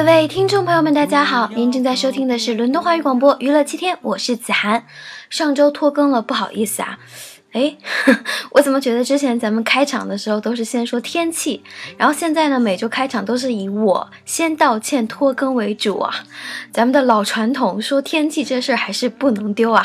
各位听众朋友们，大家好，您正在收听的是伦敦华语广播娱乐七天，我是子涵。上周拖更了，不好意思啊。哎，我怎么觉得之前咱们开场的时候都是先说天气，然后现在呢，每周开场都是以我先道歉拖更为主啊？咱们的老传统说天气这事儿还是不能丢啊！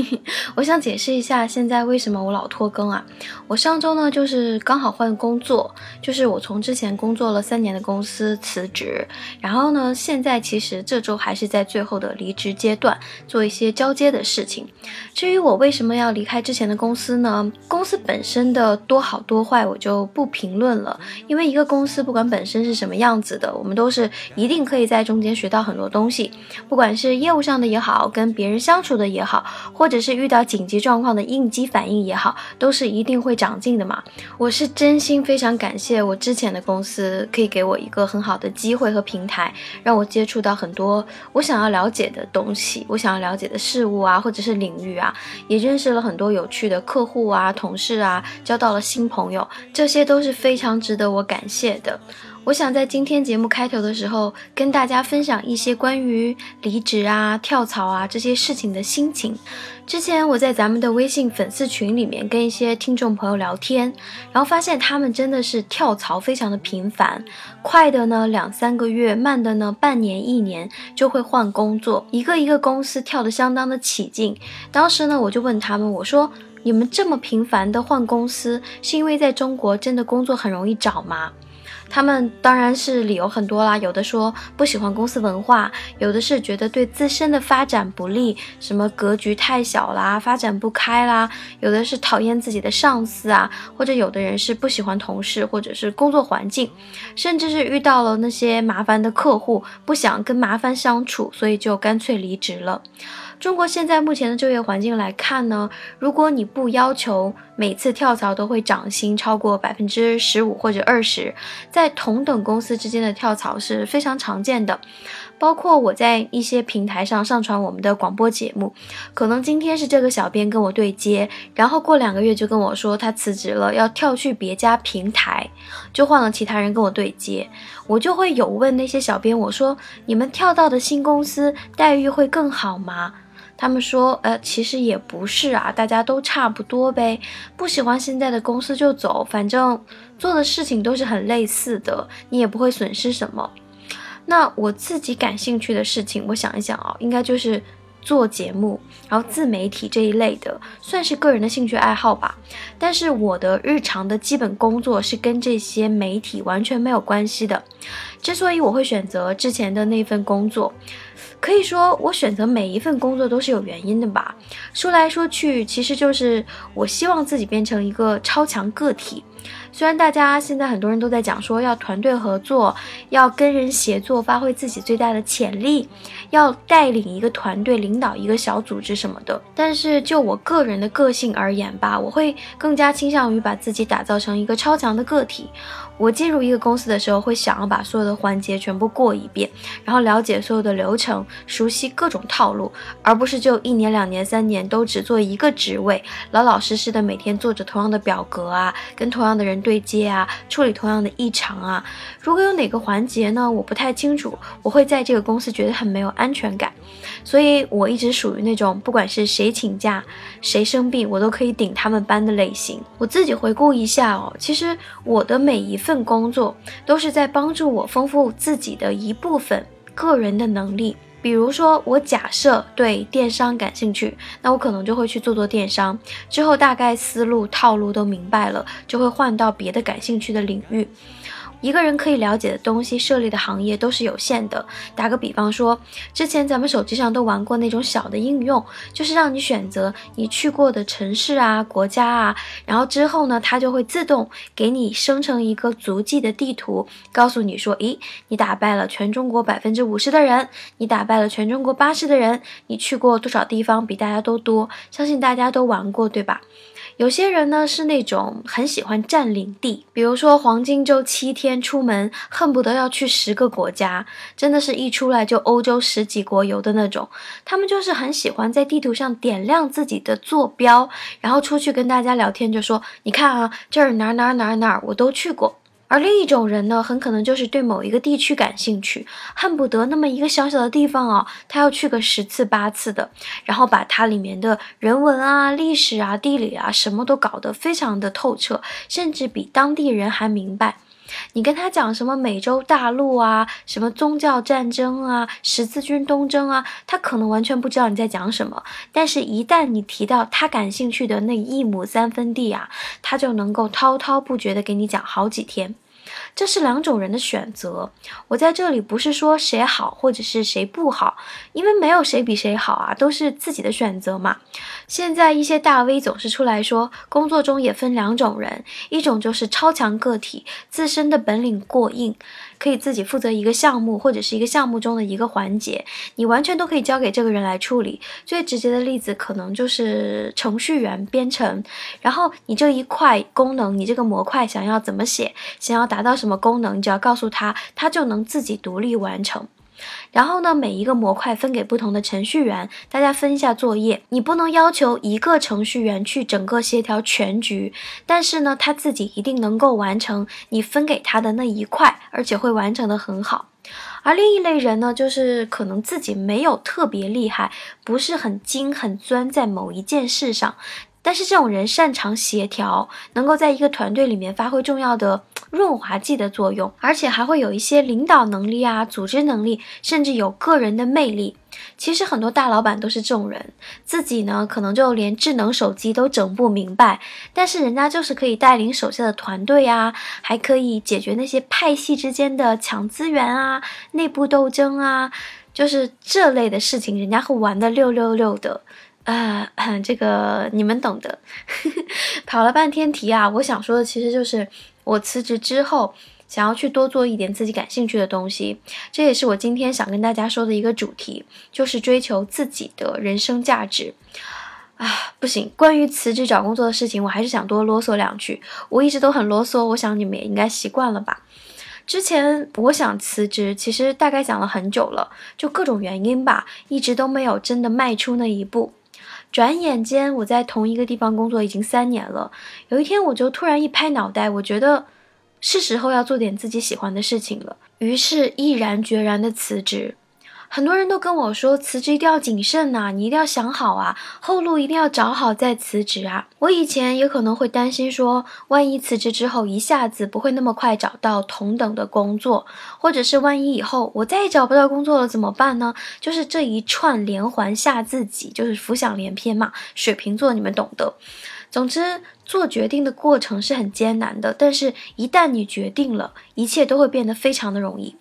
我想解释一下，现在为什么我老拖更啊？我上周呢，就是刚好换工作，就是我从之前工作了三年的公司辞职，然后呢，现在其实这周还是在最后的离职阶段，做一些交接的事情。至于我为什么要离开之前的公司，司呢？公司本身的多好多坏，我就不评论了。因为一个公司不管本身是什么样子的，我们都是一定可以在中间学到很多东西。不管是业务上的也好，跟别人相处的也好，或者是遇到紧急状况的应激反应也好，都是一定会长进的嘛。我是真心非常感谢我之前的公司，可以给我一个很好的机会和平台，让我接触到很多我想要了解的东西，我想要了解的事物啊，或者是领域啊，也认识了很多有趣的。客户啊，同事啊，交到了新朋友，这些都是非常值得我感谢的。我想在今天节目开头的时候，跟大家分享一些关于离职啊、跳槽啊这些事情的心情。之前我在咱们的微信粉丝群里面跟一些听众朋友聊天，然后发现他们真的是跳槽非常的频繁，快的呢两三个月，慢的呢半年一年就会换工作，一个一个公司跳得相当的起劲。当时呢我就问他们，我说。你们这么频繁的换公司，是因为在中国真的工作很容易找吗？他们当然是理由很多啦，有的说不喜欢公司文化，有的是觉得对自身的发展不利，什么格局太小啦，发展不开啦，有的是讨厌自己的上司啊，或者有的人是不喜欢同事，或者是工作环境，甚至是遇到了那些麻烦的客户，不想跟麻烦相处，所以就干脆离职了。中国现在目前的就业环境来看呢，如果你不要求每次跳槽都会涨薪超过百分之十五或者二十，在同等公司之间的跳槽是非常常见的。包括我在一些平台上上传我们的广播节目，可能今天是这个小编跟我对接，然后过两个月就跟我说他辞职了，要跳去别家平台，就换了其他人跟我对接，我就会有问那些小编，我说你们跳到的新公司待遇会更好吗？他们说，呃，其实也不是啊，大家都差不多呗。不喜欢现在的公司就走，反正做的事情都是很类似的，你也不会损失什么。那我自己感兴趣的事情，我想一想啊，应该就是做节目，然后自媒体这一类的，算是个人的兴趣爱好吧。但是我的日常的基本工作是跟这些媒体完全没有关系的。之所以我会选择之前的那份工作。可以说，我选择每一份工作都是有原因的吧。说来说去，其实就是我希望自己变成一个超强个体。虽然大家现在很多人都在讲说要团队合作，要跟人协作，发挥自己最大的潜力，要带领一个团队、领导一个小组织什么的，但是就我个人的个性而言吧，我会更加倾向于把自己打造成一个超强的个体。我进入一个公司的时候，会想要把所有的环节全部过一遍，然后了解所有的流程，熟悉各种套路，而不是就一年、两年、三年都只做一个职位，老老实实的每天做着同样的表格啊，跟同样的人对接啊，处理同样的异常啊。如果有哪个环节呢，我不太清楚，我会在这个公司觉得很没有安全感。所以我一直属于那种不管是谁请假、谁生病，我都可以顶他们班的类型。我自己回顾一下哦，其实我的每一份。工作都是在帮助我丰富自己的一部分个人的能力。比如说，我假设对电商感兴趣，那我可能就会去做做电商。之后大概思路套路都明白了，就会换到别的感兴趣的领域。一个人可以了解的东西，涉猎的行业都是有限的。打个比方说，之前咱们手机上都玩过那种小的应用，就是让你选择你去过的城市啊、国家啊，然后之后呢，它就会自动给你生成一个足迹的地图，告诉你说，咦，你打败了全中国百分之五十的人，你打败了全中国八十的人，你去过多少地方比大家都多？相信大家都玩过，对吧？有些人呢是那种很喜欢占领地，比如说黄金周七天出门，恨不得要去十个国家，真的是一出来就欧洲十几国游的那种。他们就是很喜欢在地图上点亮自己的坐标，然后出去跟大家聊天，就说：“你看啊，这儿哪儿哪儿哪儿哪儿我都去过。”而另一种人呢，很可能就是对某一个地区感兴趣，恨不得那么一个小小的地方哦，他要去个十次八次的，然后把它里面的人文啊、历史啊、地理啊，什么都搞得非常的透彻，甚至比当地人还明白。你跟他讲什么美洲大陆啊，什么宗教战争啊，十字军东征啊，他可能完全不知道你在讲什么。但是，一旦你提到他感兴趣的那一亩三分地啊，他就能够滔滔不绝的给你讲好几天。这是两种人的选择。我在这里不是说谁好或者是谁不好，因为没有谁比谁好啊，都是自己的选择嘛。现在一些大 V 总是出来说，工作中也分两种人，一种就是超强个体，自身的本领过硬。可以自己负责一个项目或者是一个项目中的一个环节，你完全都可以交给这个人来处理。最直接的例子可能就是程序员编程，然后你这一块功能，你这个模块想要怎么写，想要达到什么功能，你只要告诉他，他就能自己独立完成。然后呢，每一个模块分给不同的程序员，大家分一下作业。你不能要求一个程序员去整个协调全局，但是呢，他自己一定能够完成你分给他的那一块，而且会完成的很好。而另一类人呢，就是可能自己没有特别厉害，不是很精很钻在某一件事上。但是这种人擅长协调，能够在一个团队里面发挥重要的润滑剂的作用，而且还会有一些领导能力啊、组织能力，甚至有个人的魅力。其实很多大老板都是这种人，自己呢可能就连智能手机都整不明白，但是人家就是可以带领手下的团队啊，还可以解决那些派系之间的抢资源啊、内部斗争啊，就是这类的事情，人家会玩的六六六的。啊，这个你们懂的。跑了半天题啊，我想说的其实就是我辞职之后想要去多做一点自己感兴趣的东西，这也是我今天想跟大家说的一个主题，就是追求自己的人生价值。啊，不行，关于辞职找工作的事情，我还是想多啰嗦两句。我一直都很啰嗦，我想你们也应该习惯了吧。之前我想辞职，其实大概讲了很久了，就各种原因吧，一直都没有真的迈出那一步。转眼间，我在同一个地方工作已经三年了。有一天，我就突然一拍脑袋，我觉得是时候要做点自己喜欢的事情了，于是毅然决然的辞职。很多人都跟我说，辞职一定要谨慎呐，你一定要想好啊，后路一定要找好再辞职啊。我以前也可能会担心说，万一辞职之后一下子不会那么快找到同等的工作，或者是万一以后我再也找不到工作了怎么办呢？就是这一串连环吓自己，就是浮想联翩嘛。水瓶座，你们懂得。总之，做决定的过程是很艰难的，但是一旦你决定了，一切都会变得非常的容易。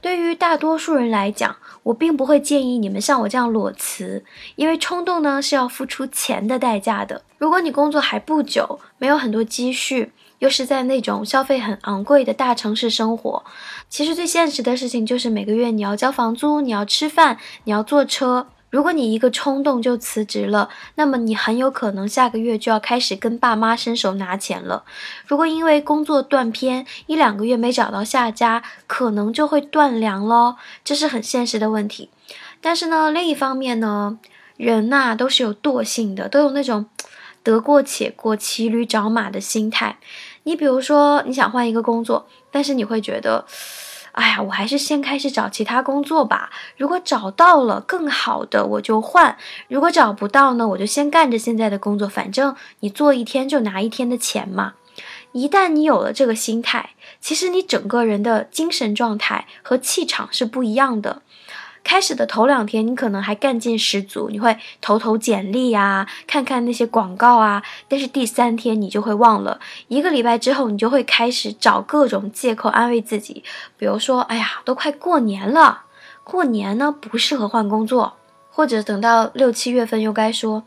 对于大多数人来讲，我并不会建议你们像我这样裸辞，因为冲动呢是要付出钱的代价的。如果你工作还不久，没有很多积蓄，又是在那种消费很昂贵的大城市生活，其实最现实的事情就是每个月你要交房租，你要吃饭，你要坐车。如果你一个冲动就辞职了，那么你很有可能下个月就要开始跟爸妈伸手拿钱了。如果因为工作断片，一两个月没找到下家，可能就会断粮喽。这是很现实的问题。但是呢，另一方面呢，人呐都是有惰性的，都有那种得过且过、骑驴找马的心态。你比如说，你想换一个工作，但是你会觉得。哎呀，我还是先开始找其他工作吧。如果找到了更好的，我就换；如果找不到呢，我就先干着现在的工作。反正你做一天就拿一天的钱嘛。一旦你有了这个心态，其实你整个人的精神状态和气场是不一样的。开始的头两天，你可能还干劲十足，你会投投简历啊，看看那些广告啊。但是第三天你就会忘了，一个礼拜之后，你就会开始找各种借口安慰自己，比如说，哎呀，都快过年了，过年呢不适合换工作，或者等到六七月份又该说，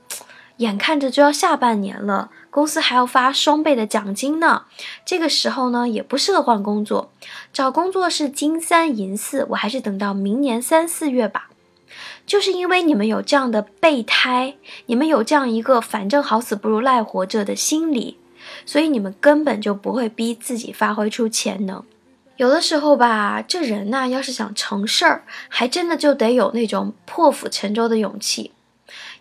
眼看着就要下半年了。公司还要发双倍的奖金呢，这个时候呢也不适合换工作，找工作是金三银四，我还是等到明年三四月吧。就是因为你们有这样的备胎，你们有这样一个反正好死不如赖活着的心理，所以你们根本就不会逼自己发挥出潜能。有的时候吧，这人呐，要是想成事儿，还真的就得有那种破釜沉舟的勇气。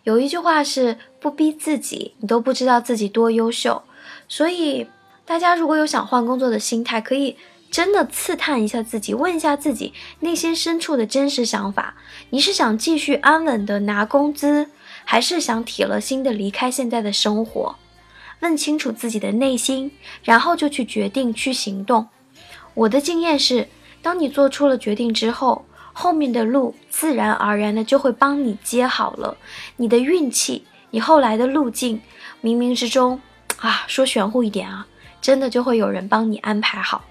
有一句话是不逼自己，你都不知道自己多优秀。所以大家如果有想换工作的心态，可以真的刺探一下自己，问一下自己内心深处的真实想法。你是想继续安稳的拿工资，还是想铁了心的离开现在的生活？问清楚自己的内心，然后就去决定去行动。我的经验是，当你做出了决定之后，后面的路自然而然的就会帮你接好了。你的运气，你后来的路径，冥冥之中啊，说玄乎一点啊，真的就会有人帮你安排好。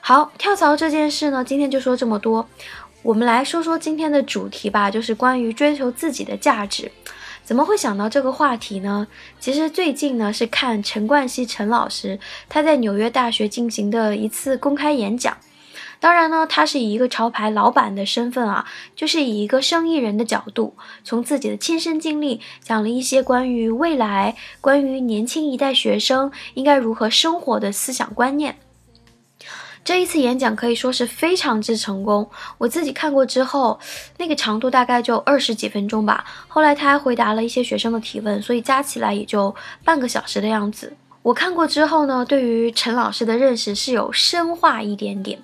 好，跳槽这件事呢，今天就说这么多。我们来说说今天的主题吧，就是关于追求自己的价值。怎么会想到这个话题呢？其实最近呢是看陈冠希陈老师他在纽约大学进行的一次公开演讲。当然呢，他是以一个潮牌老板的身份啊，就是以一个生意人的角度，从自己的亲身经历讲了一些关于未来、关于年轻一代学生应该如何生活的思想观念。这一次演讲可以说是非常之成功。我自己看过之后，那个长度大概就二十几分钟吧。后来他还回答了一些学生的提问，所以加起来也就半个小时的样子。我看过之后呢，对于陈老师的认识是有深化一点点。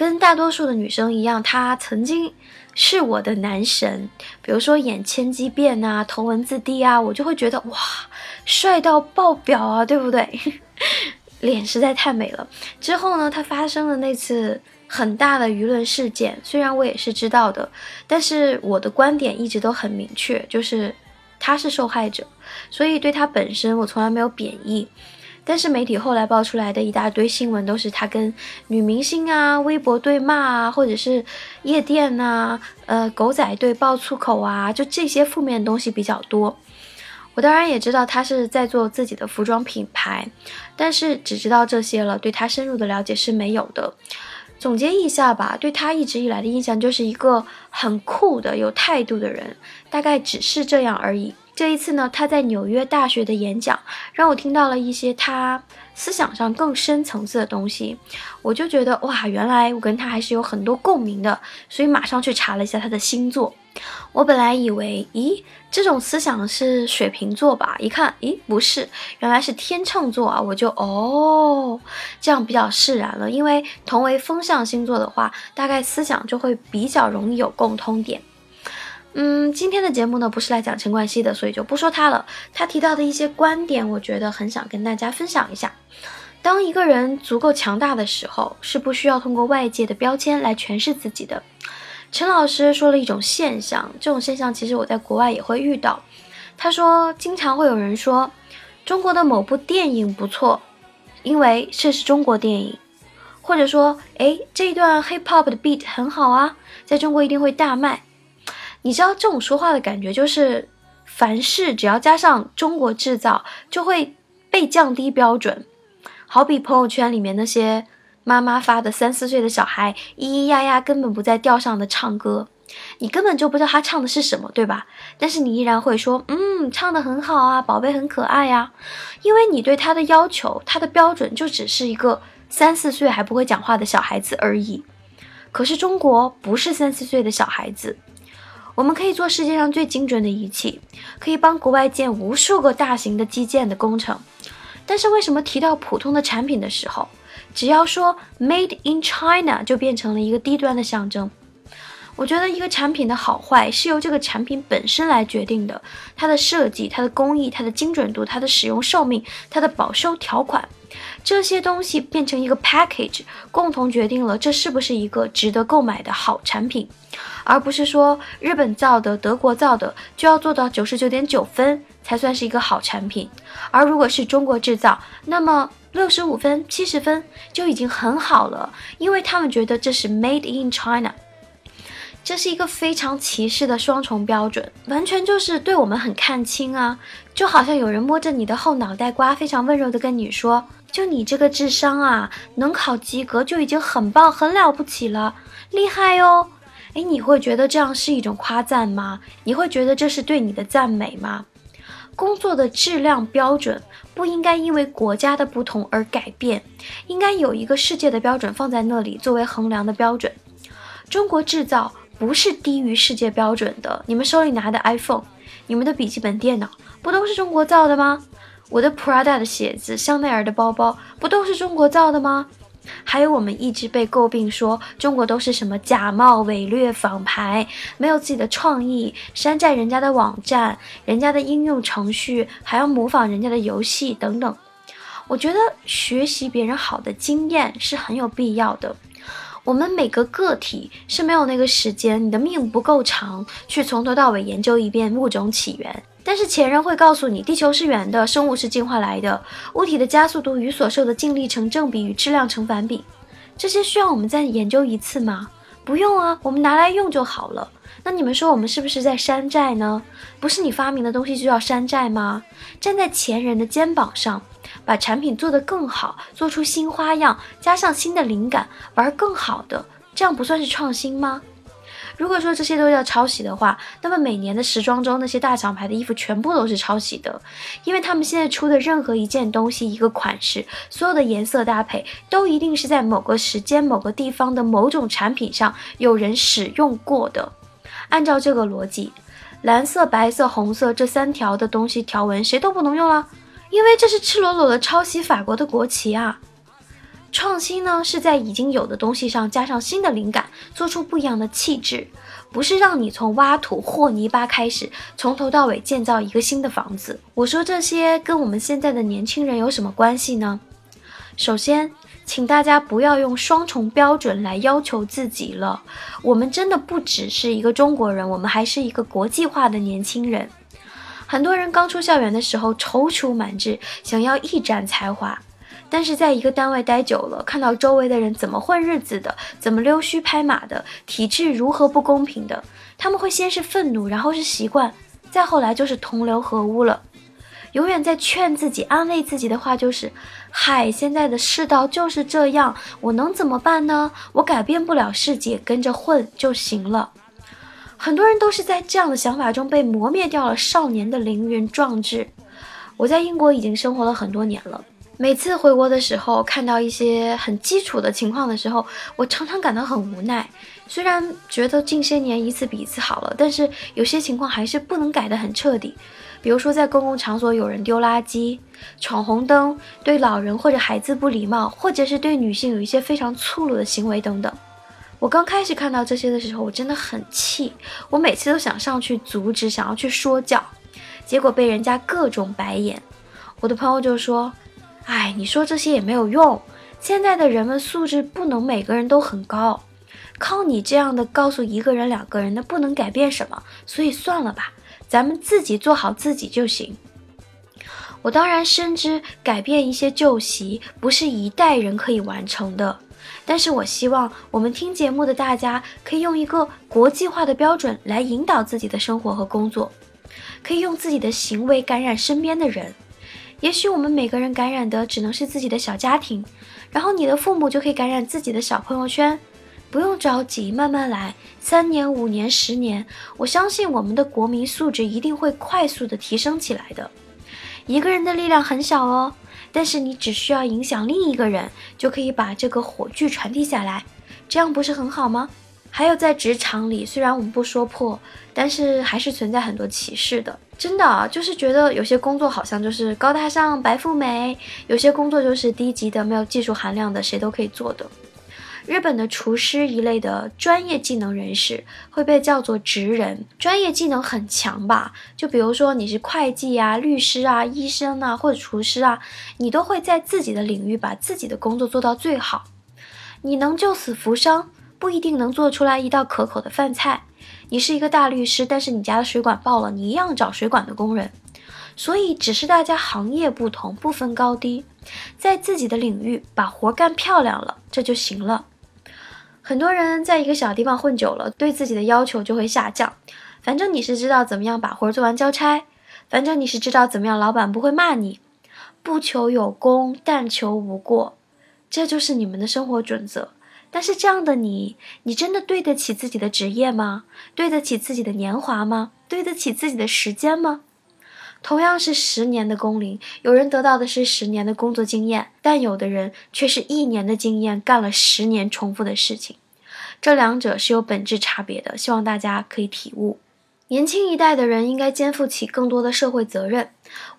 跟大多数的女生一样，他曾经是我的男神。比如说演千机变啊、头文字 D 啊，我就会觉得哇，帅到爆表啊，对不对？脸实在太美了。之后呢，他发生了那次很大的舆论事件，虽然我也是知道的，但是我的观点一直都很明确，就是他是受害者，所以对他本身我从来没有贬义。但是媒体后来爆出来的一大堆新闻，都是他跟女明星啊、微博对骂啊，或者是夜店呐、呃狗仔队爆粗口啊，就这些负面东西比较多。我当然也知道他是在做自己的服装品牌，但是只知道这些了，对他深入的了解是没有的。总结一下吧，对他一直以来的印象就是一个很酷的、有态度的人，大概只是这样而已。这一次呢，他在纽约大学的演讲，让我听到了一些他思想上更深层次的东西，我就觉得哇，原来我跟他还是有很多共鸣的，所以马上去查了一下他的星座。我本来以为，咦，这种思想是水瓶座吧？一看，咦，不是，原来是天秤座啊！我就哦，这样比较释然了，因为同为风象星座的话，大概思想就会比较容易有共通点。嗯，今天的节目呢不是来讲陈冠希的，所以就不说他了。他提到的一些观点，我觉得很想跟大家分享一下。当一个人足够强大的时候，是不需要通过外界的标签来诠释自己的。陈老师说了一种现象，这种现象其实我在国外也会遇到。他说，经常会有人说中国的某部电影不错，因为这是中国电影，或者说，哎，这一段 hip hop 的 beat 很好啊，在中国一定会大卖。你知道这种说话的感觉，就是凡事只要加上“中国制造”，就会被降低标准。好比朋友圈里面那些妈妈发的三四岁的小孩咿咿呀呀，根本不在调上的唱歌，你根本就不知道他唱的是什么，对吧？但是你依然会说：“嗯，唱的很好啊，宝贝很可爱呀。”因为你对他的要求，他的标准就只是一个三四岁还不会讲话的小孩子而已。可是中国不是三四岁的小孩子。我们可以做世界上最精准的仪器，可以帮国外建无数个大型的基建的工程，但是为什么提到普通的产品的时候，只要说 Made in China 就变成了一个低端的象征？我觉得一个产品的好坏是由这个产品本身来决定的，它的设计、它的工艺、它的精准度、它的使用寿命、它的保修条款，这些东西变成一个 package，共同决定了这是不是一个值得购买的好产品。而不是说日本造的、德国造的就要做到九十九点九分才算是一个好产品，而如果是中国制造，那么六十五分、七十分就已经很好了，因为他们觉得这是 Made in China，这是一个非常歧视的双重标准，完全就是对我们很看轻啊！就好像有人摸着你的后脑袋瓜，非常温柔的跟你说：“就你这个智商啊，能考及格就已经很棒、很了不起了，厉害哦。”哎，你会觉得这样是一种夸赞吗？你会觉得这是对你的赞美吗？工作的质量标准不应该因为国家的不同而改变，应该有一个世界的标准放在那里作为衡量的标准。中国制造不是低于世界标准的。你们手里拿的 iPhone，你们的笔记本电脑不都是中国造的吗？我的 Prada 的鞋子、香奈儿的包包，不都是中国造的吗？还有我们一直被诟病说中国都是什么假冒伪劣仿牌，没有自己的创意，山寨人家的网站、人家的应用程序，还要模仿人家的游戏等等。我觉得学习别人好的经验是很有必要的。我们每个个体是没有那个时间，你的命不够长，去从头到尾研究一遍物种起源。但是前人会告诉你，地球是圆的，生物是进化来的，物体的加速度与所受的静力成正比，与质量成反比。这些需要我们再研究一次吗？不用啊，我们拿来用就好了。那你们说我们是不是在山寨呢？不是你发明的东西就要山寨吗？站在前人的肩膀上，把产品做得更好，做出新花样，加上新的灵感，玩更好的，这样不算是创新吗？如果说这些都叫抄袭的话，那么每年的时装周那些大厂牌的衣服全部都是抄袭的，因为他们现在出的任何一件东西、一个款式，所有的颜色搭配都一定是在某个时间、某个地方的某种产品上有人使用过的。按照这个逻辑，蓝色、白色、红色这三条的东西条纹谁都不能用了，因为这是赤裸裸的抄袭法国的国旗啊。创新呢，是在已经有的东西上加上新的灵感，做出不一样的气质，不是让你从挖土和泥巴开始，从头到尾建造一个新的房子。我说这些跟我们现在的年轻人有什么关系呢？首先，请大家不要用双重标准来要求自己了。我们真的不只是一个中国人，我们还是一个国际化的年轻人。很多人刚出校园的时候踌躇满志，想要一展才华。但是在一个单位待久了，看到周围的人怎么混日子的，怎么溜须拍马的，体制如何不公平的，他们会先是愤怒，然后是习惯，再后来就是同流合污了。永远在劝自己、安慰自己的话就是：嗨，现在的世道就是这样，我能怎么办呢？我改变不了世界，跟着混就行了。很多人都是在这样的想法中被磨灭掉了少年的凌云壮志。我在英国已经生活了很多年了。每次回国的时候，看到一些很基础的情况的时候，我常常感到很无奈。虽然觉得近些年一次比一次好了，但是有些情况还是不能改得很彻底。比如说，在公共场所有人丢垃圾、闯红灯、对老人或者孩子不礼貌，或者是对女性有一些非常粗鲁的行为等等。我刚开始看到这些的时候，我真的很气，我每次都想上去阻止，想要去说教，结果被人家各种白眼。我的朋友就说。哎，你说这些也没有用。现在的人们素质不能每个人都很高，靠你这样的告诉一个人、两个人，那不能改变什么。所以算了吧，咱们自己做好自己就行。我当然深知改变一些旧习不是一代人可以完成的，但是我希望我们听节目的大家可以用一个国际化的标准来引导自己的生活和工作，可以用自己的行为感染身边的人。也许我们每个人感染的只能是自己的小家庭，然后你的父母就可以感染自己的小朋友圈。不用着急，慢慢来，三年、五年、十年，我相信我们的国民素质一定会快速的提升起来的。一个人的力量很小哦，但是你只需要影响另一个人，就可以把这个火炬传递下来，这样不是很好吗？还有在职场里，虽然我们不说破，但是还是存在很多歧视的。真的啊，就是觉得有些工作好像就是高大上、白富美，有些工作就是低级的、没有技术含量的，谁都可以做的。日本的厨师一类的专业技能人士会被叫做职人，专业技能很强吧？就比如说你是会计啊、律师啊、医生啊或者厨师啊，你都会在自己的领域把自己的工作做到最好。你能救死扶伤，不一定能做出来一道可口的饭菜。你是一个大律师，但是你家的水管爆了，你一样找水管的工人。所以只是大家行业不同，不分高低，在自己的领域把活干漂亮了，这就行了。很多人在一个小地方混久了，对自己的要求就会下降。反正你是知道怎么样把活做完交差，反正你是知道怎么样老板不会骂你，不求有功，但求无过，这就是你们的生活准则。但是这样的你，你真的对得起自己的职业吗？对得起自己的年华吗？对得起自己的时间吗？同样是十年的工龄，有人得到的是十年的工作经验，但有的人却是一年的经验干了十年重复的事情，这两者是有本质差别的，希望大家可以体悟。年轻一代的人应该肩负起更多的社会责任。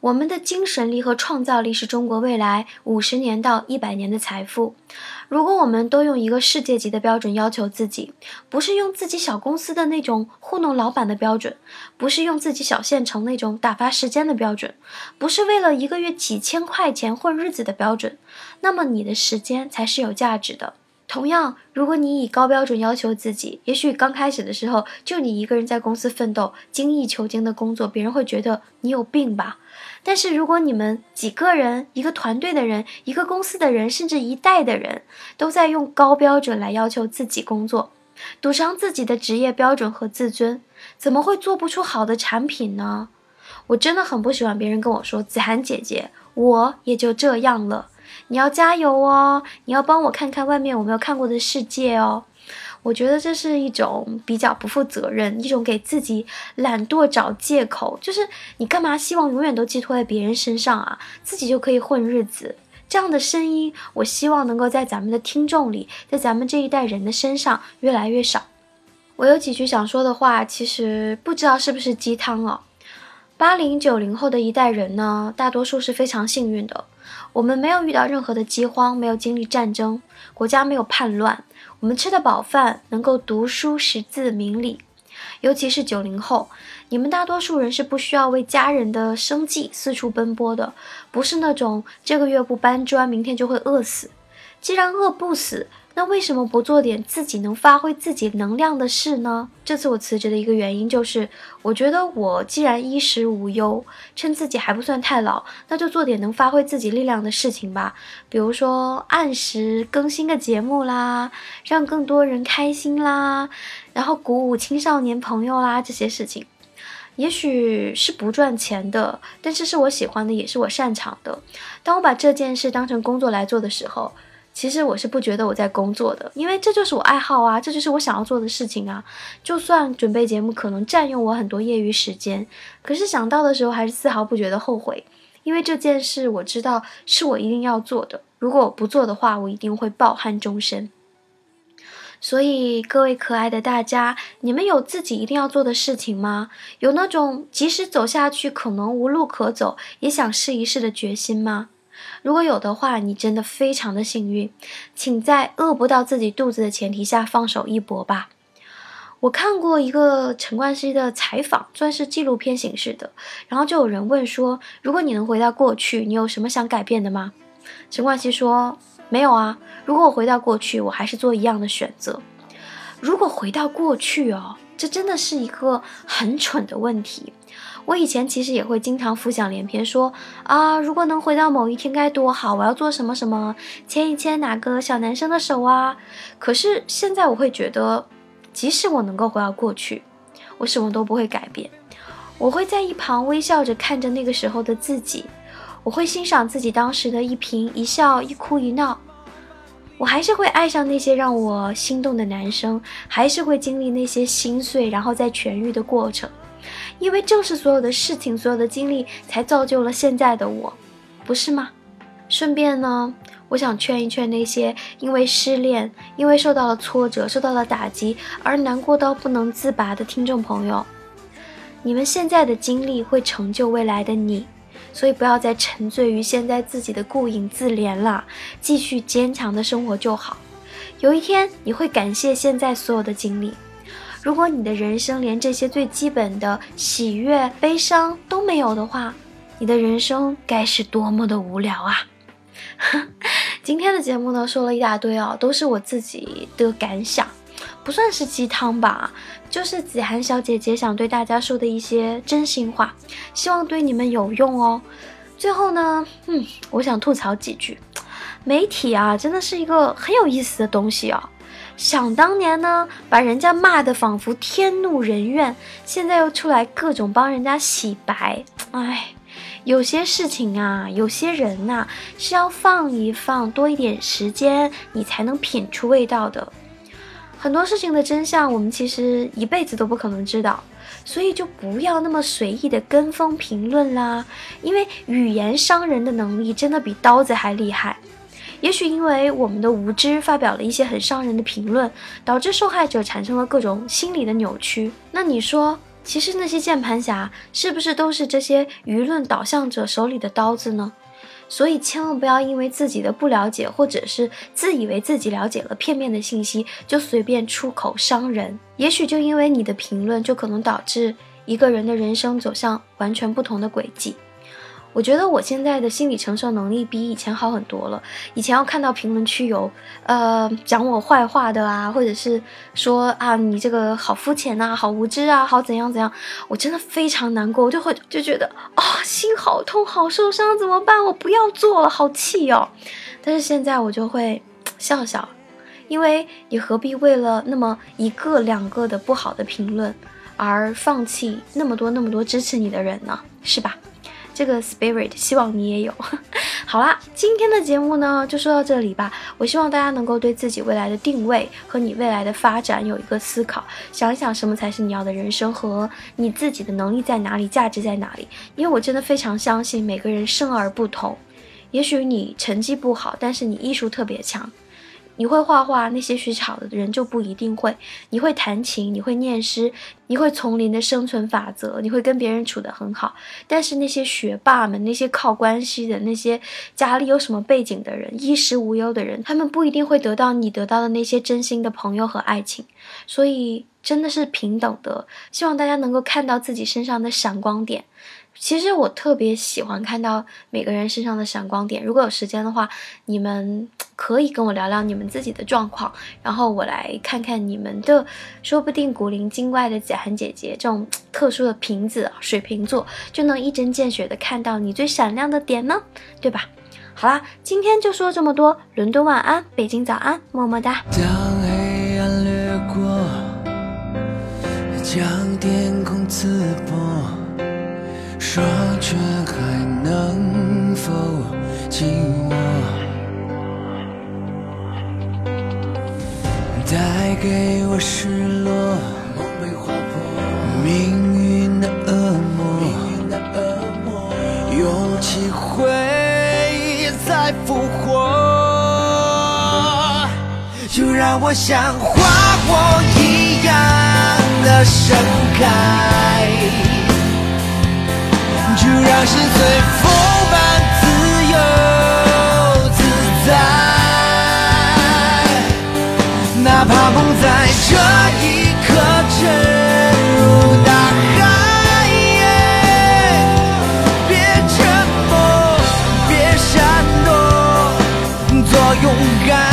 我们的精神力和创造力是中国未来五十年到一百年的财富。如果我们都用一个世界级的标准要求自己，不是用自己小公司的那种糊弄老板的标准，不是用自己小县城那种打发时间的标准，不是为了一个月几千块钱混日子的标准，那么你的时间才是有价值的。同样，如果你以高标准要求自己，也许刚开始的时候就你一个人在公司奋斗、精益求精的工作，别人会觉得你有病吧。但是如果你们几个人、一个团队的人、一个公司的人，甚至一代的人都在用高标准来要求自己工作，赌上自己的职业标准和自尊，怎么会做不出好的产品呢？我真的很不喜欢别人跟我说：“子涵姐姐，我也就这样了。”你要加油哦！你要帮我看看外面我没有看过的世界哦。我觉得这是一种比较不负责任，一种给自己懒惰找借口。就是你干嘛希望永远都寄托在别人身上啊？自己就可以混日子？这样的声音，我希望能够在咱们的听众里，在咱们这一代人的身上越来越少。我有几句想说的话，其实不知道是不是鸡汤哦。八零九零后的一代人呢，大多数是非常幸运的。我们没有遇到任何的饥荒，没有经历战争，国家没有叛乱，我们吃得饱饭，能够读书识字明理。尤其是九零后，你们大多数人是不需要为家人的生计四处奔波的，不是那种这个月不搬砖，明天就会饿死。既然饿不死，那为什么不做点自己能发挥自己能量的事呢？这次我辞职的一个原因就是，我觉得我既然衣食无忧，趁自己还不算太老，那就做点能发挥自己力量的事情吧。比如说按时更新个节目啦，让更多人开心啦，然后鼓舞青少年朋友啦，这些事情，也许是不赚钱的，但是是我喜欢的，也是我擅长的。当我把这件事当成工作来做的时候。其实我是不觉得我在工作的，因为这就是我爱好啊，这就是我想要做的事情啊。就算准备节目可能占用我很多业余时间，可是想到的时候还是丝毫不觉得后悔，因为这件事我知道是我一定要做的。如果我不做的话，我一定会抱憾终身。所以各位可爱的大家，你们有自己一定要做的事情吗？有那种即使走下去可能无路可走，也想试一试的决心吗？如果有的话，你真的非常的幸运，请在饿不到自己肚子的前提下放手一搏吧。我看过一个陈冠希的采访，算是纪录片形式的，然后就有人问说：“如果你能回到过去，你有什么想改变的吗？”陈冠希说：“没有啊，如果我回到过去，我还是做一样的选择。如果回到过去哦，这真的是一个很蠢的问题。”我以前其实也会经常浮想联翩，说啊，如果能回到某一天该多好，我要做什么什么，牵一牵哪个小男生的手啊。可是现在我会觉得，即使我能够回到过去，我什么都不会改变。我会在一旁微笑着看着那个时候的自己，我会欣赏自己当时的一颦一笑、一哭一闹。我还是会爱上那些让我心动的男生，还是会经历那些心碎然后再痊愈的过程。因为正是所有的事情，所有的经历，才造就了现在的我，不是吗？顺便呢，我想劝一劝那些因为失恋、因为受到了挫折、受到了打击而难过到不能自拔的听众朋友，你们现在的经历会成就未来的你，所以不要再沉醉于现在自己的顾影自怜了，继续坚强的生活就好。有一天，你会感谢现在所有的经历。如果你的人生连这些最基本的喜悦、悲伤都没有的话，你的人生该是多么的无聊啊！今天的节目呢，说了一大堆啊，都是我自己的感想，不算是鸡汤吧，就是子涵小姐姐想对大家说的一些真心话，希望对你们有用哦。最后呢，嗯，我想吐槽几句，媒体啊，真的是一个很有意思的东西哦。想当年呢，把人家骂得仿佛天怒人怨，现在又出来各种帮人家洗白。哎，有些事情啊，有些人呐，是要放一放，多一点时间，你才能品出味道的。很多事情的真相，我们其实一辈子都不可能知道，所以就不要那么随意的跟风评论啦。因为语言伤人的能力，真的比刀子还厉害。也许因为我们的无知，发表了一些很伤人的评论，导致受害者产生了各种心理的扭曲。那你说其实那些键盘侠是不是都是这些舆论导向者手里的刀子呢？所以千万不要因为自己的不了解，或者是自以为自己了解了片面的信息，就随便出口伤人。也许就因为你的评论，就可能导致一个人的人生走向完全不同的轨迹。我觉得我现在的心理承受能力比以前好很多了。以前要看到评论区有，呃，讲我坏话的啊，或者是说啊，你这个好肤浅呐，好无知啊，好怎样怎样，我真的非常难过，我就会就觉得啊，心好痛，好受伤，怎么办？我不要做了，好气哦。但是现在我就会 笑笑，因为你何必为了那么一个两个的不好的评论而放弃那么多那么多支持你的人呢？是吧？这个 spirit，希望你也有。好啦，今天的节目呢就说到这里吧。我希望大家能够对自己未来的定位和你未来的发展有一个思考，想一想什么才是你要的人生和你自己的能力在哪里，价值在哪里。因为我真的非常相信每个人生而不同，也许你成绩不好，但是你艺术特别强。你会画画，那些学巧的人就不一定会。你会弹琴，你会念诗，你会丛林的生存法则，你会跟别人处得很好。但是那些学霸们，那些靠关系的，那些家里有什么背景的人，衣食无忧的人，他们不一定会得到你得到的那些真心的朋友和爱情。所以真的是平等的，希望大家能够看到自己身上的闪光点。其实我特别喜欢看到每个人身上的闪光点。如果有时间的话，你们可以跟我聊聊你们自己的状况，然后我来看看你们的，说不定古灵精怪的子涵姐姐这种特殊的瓶子水瓶座就能一针见血的看到你最闪亮的点呢，对吧？好啦，今天就说这么多。伦敦晚安，北京早安，么么哒。当黑暗掠过，将天空刺破。说却还能否紧握？带给我失落，梦被划破，命运的恶魔，勇气会再复活。就让我像花火一样的盛开。让心随风般自由自在，哪怕梦在这一刻沉入大海，别沉默，别闪躲，做勇敢。